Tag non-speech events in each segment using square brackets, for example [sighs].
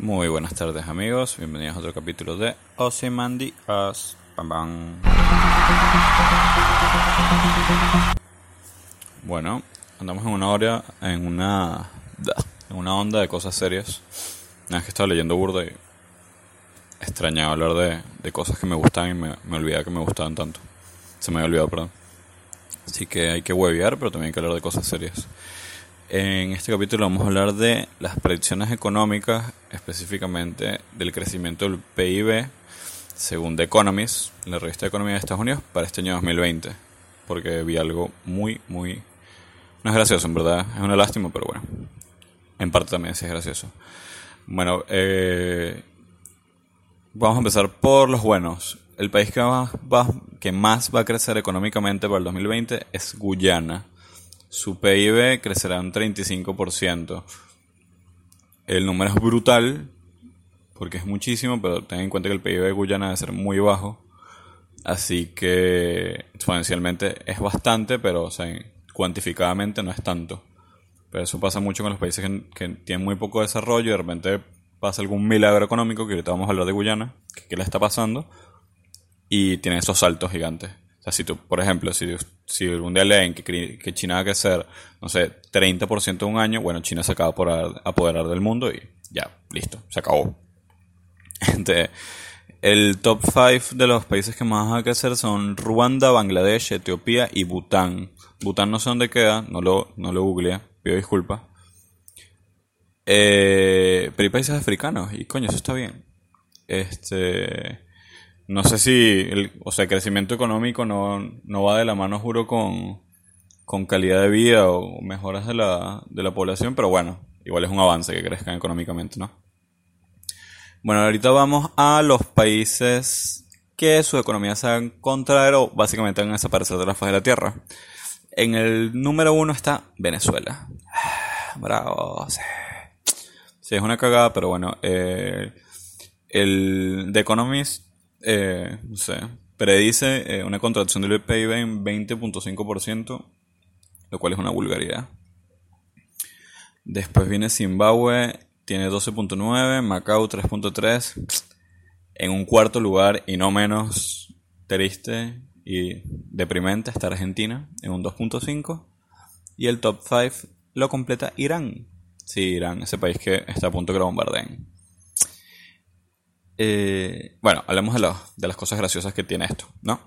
Muy buenas tardes amigos, bienvenidos a otro capítulo de Ozymandias. Pam, pam. Bueno, andamos en una hora, en una, en una onda de cosas serias. Nada, es que estaba leyendo burda y extrañaba hablar de, de cosas que me gustaban y me, me olvidaba que me gustaban tanto. Se me había olvidado, perdón. Así que hay que huevear, pero también hay que hablar de cosas serias. En este capítulo vamos a hablar de las predicciones económicas, específicamente del crecimiento del PIB, según The Economist, la revista de Economía de Estados Unidos, para este año 2020. Porque vi algo muy, muy... No es gracioso, en verdad, es una lástima, pero bueno. En parte también sí es gracioso. Bueno, eh, vamos a empezar por los buenos. El país que más, va, que más va a crecer económicamente para el 2020 es Guyana su PIB crecerá un 35%. El número es brutal, porque es muchísimo, pero ten en cuenta que el PIB de Guyana debe ser muy bajo. Así que exponencialmente es bastante, pero o sea, cuantificadamente no es tanto. Pero eso pasa mucho con los países que, tienen muy poco desarrollo y de repente pasa algún milagro económico, que ahorita vamos a hablar de Guyana, que, que le está pasando, y tiene esos saltos gigantes. Sea, si tú, por ejemplo, si, si algún día leen que, que China va a crecer, no sé, 30% en un año, bueno, China se acaba por apoderar del mundo y ya, listo, se acabó. [laughs] Este, el top 5 de los países que más van a crecer son Ruanda, Bangladesh, Etiopía y Bután. Bután no sé dónde queda, no lo, no lo googleé, pido disculpas. Eh, pero hay países africanos y coño, eso está bien. Este no sé si, el, o sea, crecimiento económico no, no va de la mano, juro, con, con calidad de vida o mejoras de la, de la población, pero bueno, igual es un avance que crezcan económicamente, ¿no? Bueno, ahorita vamos a los países que su economía se van a contraer o básicamente van a desaparecer de la faz de la tierra. En el número uno está Venezuela. [sighs] Bravo, sí. Sí, es una cagada, pero bueno. Eh, el The Economist eh, no sé, predice eh, una contracción del PIB en 20.5%, lo cual es una vulgaridad. Después viene Zimbabue, tiene 12.9, Macao 3.3. En un cuarto lugar, y no menos triste y deprimente, está Argentina, en un 2.5. Y el top 5 lo completa Irán. Sí, Irán, ese país que está a punto que lo bombardeen. Eh, bueno, hablemos de, de las cosas graciosas que tiene esto, ¿no?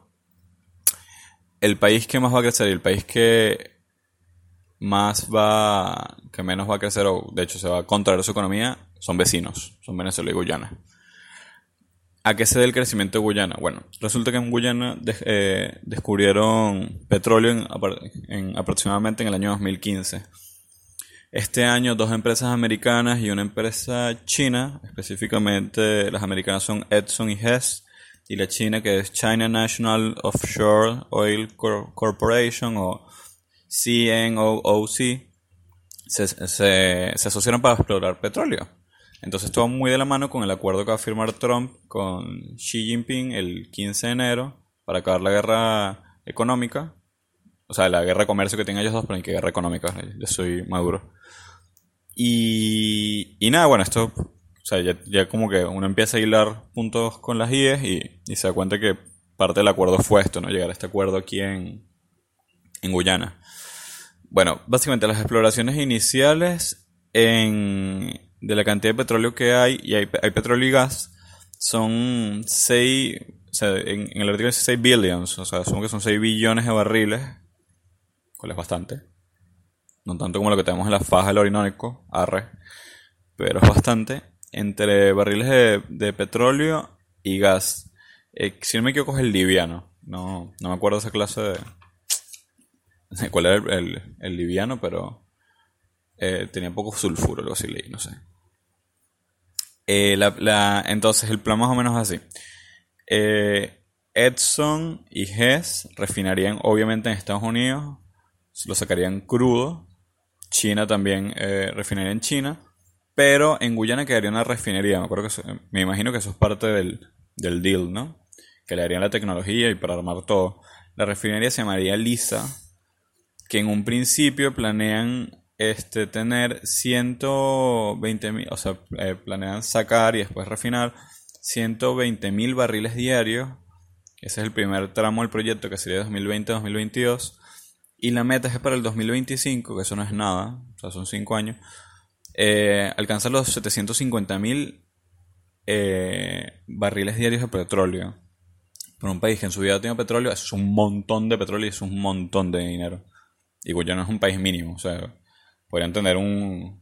El país que más va a crecer y el país que más va, que menos va a crecer, o de hecho se va a contraer su economía, son vecinos, son Venezuela y Guyana. ¿A qué se debe el crecimiento de Guyana? Bueno, resulta que en Guyana eh, descubrieron petróleo en, aproximadamente en el año 2015. Este año dos empresas americanas y una empresa china, específicamente las americanas son Edson y Hess, y la china que es China National Offshore Oil Corporation o CNOOC, se, se, se asociaron para explorar petróleo. Entonces estuvo muy de la mano con el acuerdo que va a firmar Trump con Xi Jinping el 15 de enero para acabar la guerra económica. O sea, la guerra de comercio que tienen ellos dos, pero en qué guerra económica. Yo soy maduro. Y, y nada, bueno, esto, o sea, ya, como que uno empieza a hilar puntos con las IES y, se da cuenta que parte del acuerdo fue esto, ¿no? Llegar a este acuerdo aquí en, en Guyana. Bueno, básicamente las exploraciones iniciales en, de la cantidad de petróleo que hay, y hay, hay petróleo y gas, son 6, o sea, en, el artículo dice 6 billions, o sea, asumo que son 6 billones de barriles, cual es bastante. No tanto como lo que tenemos en la faja del Orinoco, arre. Pero es bastante. Entre barriles de, petróleo y gas. Eh, si no me equivoco es el liviano. No, no me acuerdo esa clase de... de cuál era el, el, liviano, pero... Eh, tenía poco sulfuro, algo así leí, no sé. Eh, entonces el plan más o menos es así. Edson y Hess refinarían obviamente en Estados Unidos, lo sacarían crudo China también eh, refinería en China, pero en Guyana quedaría una refinería. Me, acuerdo que me imagino que eso es parte del, del deal, ¿no? Que le darían la tecnología y para armar todo. La refinería se llamaría Lisa, que en un principio planean este, tener 120 mil, o sea, eh, planean sacar y después refinar 120 mil barriles diarios. Ese es el primer tramo del proyecto que sería 2020-2022. Y la meta es para el 2025, que eso no es nada, o sea, son 5 años, eh, alcanzar los 750 mil eh, barriles diarios de petróleo. Para un país que en su vida tenido petróleo, es un montón de petróleo y es un montón de dinero. Y Guyana es un país mínimo, o sea, podrían tener un...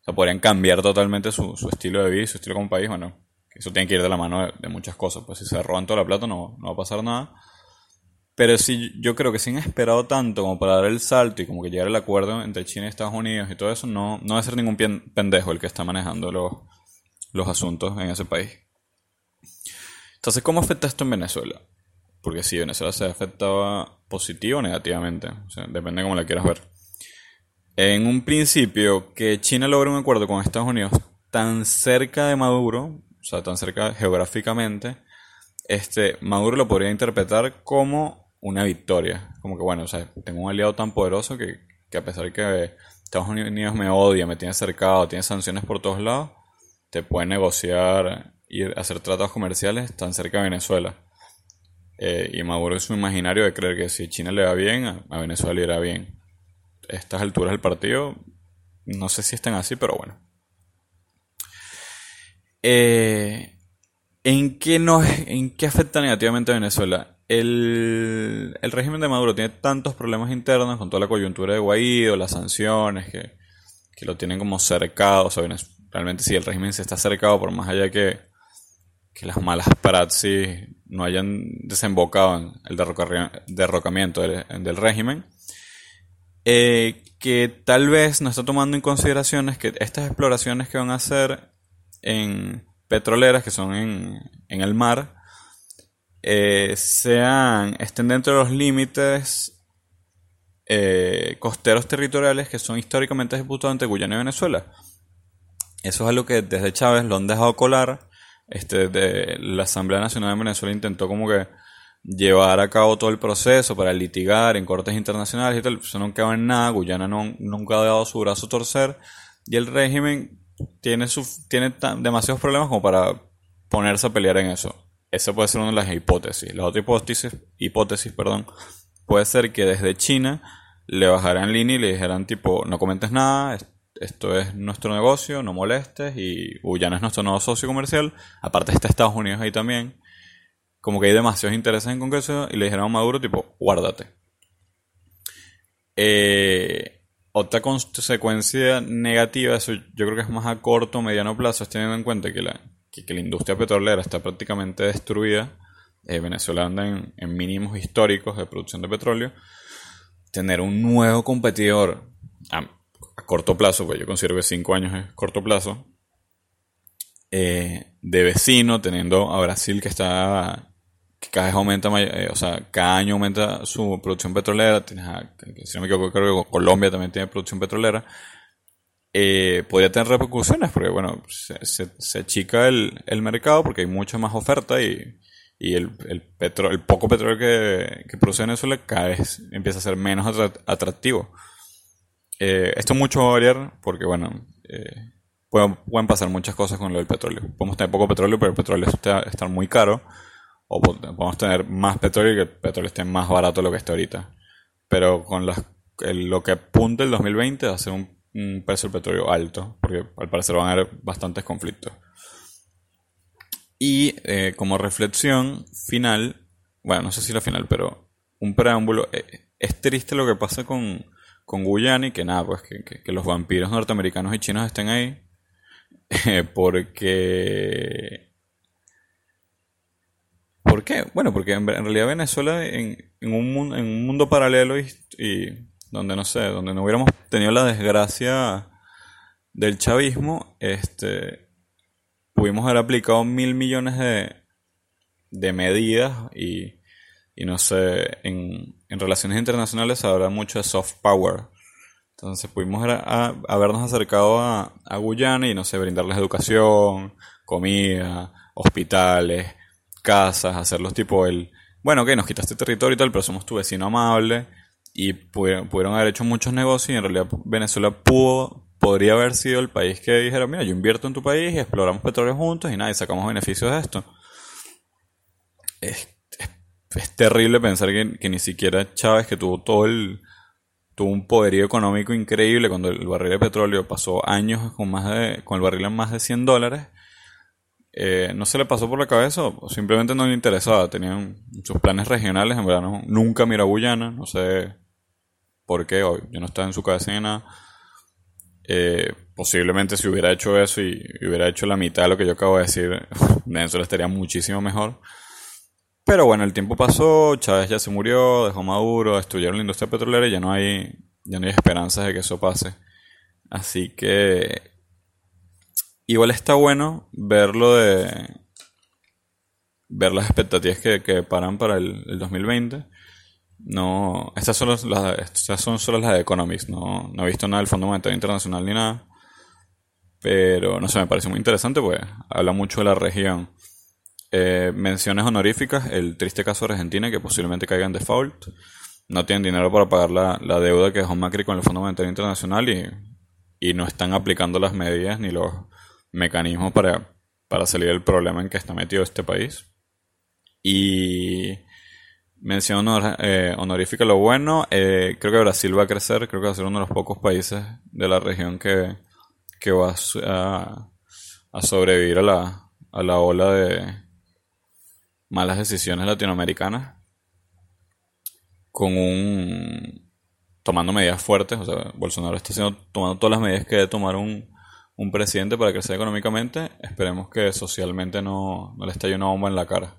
O sea, podrían cambiar totalmente su, estilo de vida y su estilo como país, bueno, eso tiene que ir de la mano de, muchas cosas, pues si se roban toda la plata no, no va a pasar nada. Pero sí, yo creo que si han esperado tanto como para dar el salto y como que llegar al acuerdo entre China y Estados Unidos y todo eso, no, no va a ser ningún pendejo el que está manejando los, los asuntos en ese país. Entonces, ¿cómo afecta esto en Venezuela? Porque si Venezuela se afectaba positivo o negativamente, o sea, depende de cómo la quieras ver. En un principio, que China logre un acuerdo con Estados Unidos tan cerca de Maduro, o sea, tan cerca geográficamente, este, Maduro lo podría interpretar como una victoria. Como que, bueno, o sea, tengo un aliado tan poderoso que, que a pesar de que Estados Unidos me odia, me tiene cercado, tiene sanciones por todos lados, te puede negociar y hacer tratados comerciales tan cerca de Venezuela. Eh, y Maduro es un imaginario de creer que si China le va bien, a, Venezuela le irá bien. A estas alturas del partido, no sé si están así, pero bueno. Eh, ¿en, qué ¿En qué afecta negativamente a Venezuela? El, el, régimen de Maduro tiene tantos problemas internos con toda la coyuntura de Guaidó, las sanciones que, que lo tienen como cercado. O sea, realmente si el régimen se está cercado, por más allá que, que las malas praxis no hayan desembocado en el derrocamiento del, régimen, eh, que tal vez no está tomando en consideración que estas exploraciones que van a hacer en petroleras, que son en, en el mar, eh, sean, estén dentro de los límites eh, costeros territoriales que son históricamente disputados entre Guyana y Venezuela. Eso es algo que desde Chávez lo han dejado colar. Este, de la Asamblea Nacional de Venezuela intentó como que llevar a cabo todo el proceso para litigar en cortes internacionales y tal. Eso no quedó en nada. Guyana no, nunca ha dado su brazo a torcer. Y el régimen tiene, tiene demasiados problemas como para ponerse a pelear en eso. Esa puede ser una de las hipótesis. La otra hipótesis, hipótesis perdón, puede ser que desde China le bajaran línea y le dijeran tipo, no comentes nada, esto es nuestro negocio, no molestes, y Guyana es nuestro nuevo socio comercial, aparte está Estados Unidos ahí también, como que hay demasiados intereses en Congreso, y le dijeron a Maduro, tipo, guárdate. Eh, otra consecuencia negativa, eso yo creo que es más a corto o mediano plazo, es teniendo en cuenta que la, que, la industria petrolera está prácticamente destruida, eh, Venezuela anda en, en mínimos históricos de producción de petróleo, tener un nuevo competidor, a corto plazo, pues yo considero que 5 años es corto plazo, eh, de vecino, teniendo a Brasil que está, que cada vez aumenta, eh, o sea, cada año aumenta su producción petrolera, si no me equivoco, creo que Colombia también tiene producción petrolera, eh, podría tener repercusiones, porque bueno, se, se, achica el, el, mercado porque hay mucha más oferta y, y el, el, el poco petróleo que, que produce Venezuela cada vez empieza a ser menos atractivo. Eh, esto mucho va a variar porque, bueno, eh, pueden, pasar muchas cosas con lo del petróleo. Podemos tener poco petróleo, pero el petróleo está, estar muy caro. O podemos tener más petróleo y que el petróleo esté más barato de lo que está ahorita. Pero con lo que apunta el 2020 va a ser un, precio del petróleo alto, porque al parecer van a haber bastantes conflictos. Y eh, como reflexión final, bueno, no sé si la final, pero un preámbulo, es triste lo que pasa con, con Guyana y que nada, pues que, los vampiros norteamericanos y chinos estén ahí. Eh, porque... ¿Por qué? Bueno, porque en, realidad Venezuela en, un, mundo, en un mundo paralelo y, donde no sé, donde no hubiéramos tenido la desgracia del chavismo, este, pudimos haber aplicado mil millones de, de medidas y, y no sé, en, en relaciones internacionales habla mucho de soft power. Entonces pudimos habernos acercado a, a, Guyana y no sé, brindarles educación, comida, hospitales, casas, hacerlos tipo el, bueno, que nos quitaste territorio y tal, pero somos tu vecino amable y pudieron, haber hecho muchos negocios y en realidad Venezuela pudo, podría haber sido el país que dijera, mira, yo invierto en tu país y exploramos petróleo juntos y nada, y sacamos beneficios de esto. Es, terrible pensar que, ni siquiera Chávez, que tuvo todo el tuvo un poderío económico increíble cuando el barril de petróleo pasó años con más de con el barril en más de 100 dólares eh, no se le pasó por la cabeza o simplemente no le interesaba tenían sus planes regionales en verdad nunca miró a Guyana no sé por qué hoy yo no estaba en su nada eh, posiblemente si hubiera hecho eso y, hubiera hecho la mitad de lo que yo acabo de decir [laughs] Venezuela estaría muchísimo mejor pero bueno, el tiempo pasó, Chávez ya se murió, dejó Maduro, destruyeron la industria petrolera y ya no hay, ya no hay esperanzas de que eso pase. Así que igual está bueno verlo de ver las expectativas que, que paran para el, 2020. No, estas son, las, estas son solo las de Economics, no, no he visto nada del Fondo Monetario Internacional ni nada. Pero no sé, me parece muy interesante, pues habla mucho de la región. Eh, menciones honoríficas, el triste caso de Argentina, que posiblemente caiga en default. No tienen dinero para pagar la, deuda que dejó Macri con el Fondo Monetario Internacional y, y, no están aplicando las medidas ni los mecanismos para, para salir del problema en que está metido este país. Y mención eh, honorífica lo bueno, eh, creo que Brasil va a crecer, creo que va a ser uno de los pocos países de la región que, que va a, a sobrevivir a la, a la ola de, malas decisiones latinoamericanas con un tomando medidas fuertes, o sea, Bolsonaro está haciendo, tomando todas las medidas que debe tomar un, un presidente para crecer económicamente, esperemos que socialmente no, no le estalle una bomba en la cara.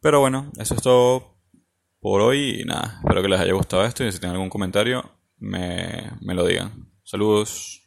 Pero bueno, eso es todo por hoy y nada, espero que les haya gustado esto y si tienen algún comentario me, me lo digan. Saludos.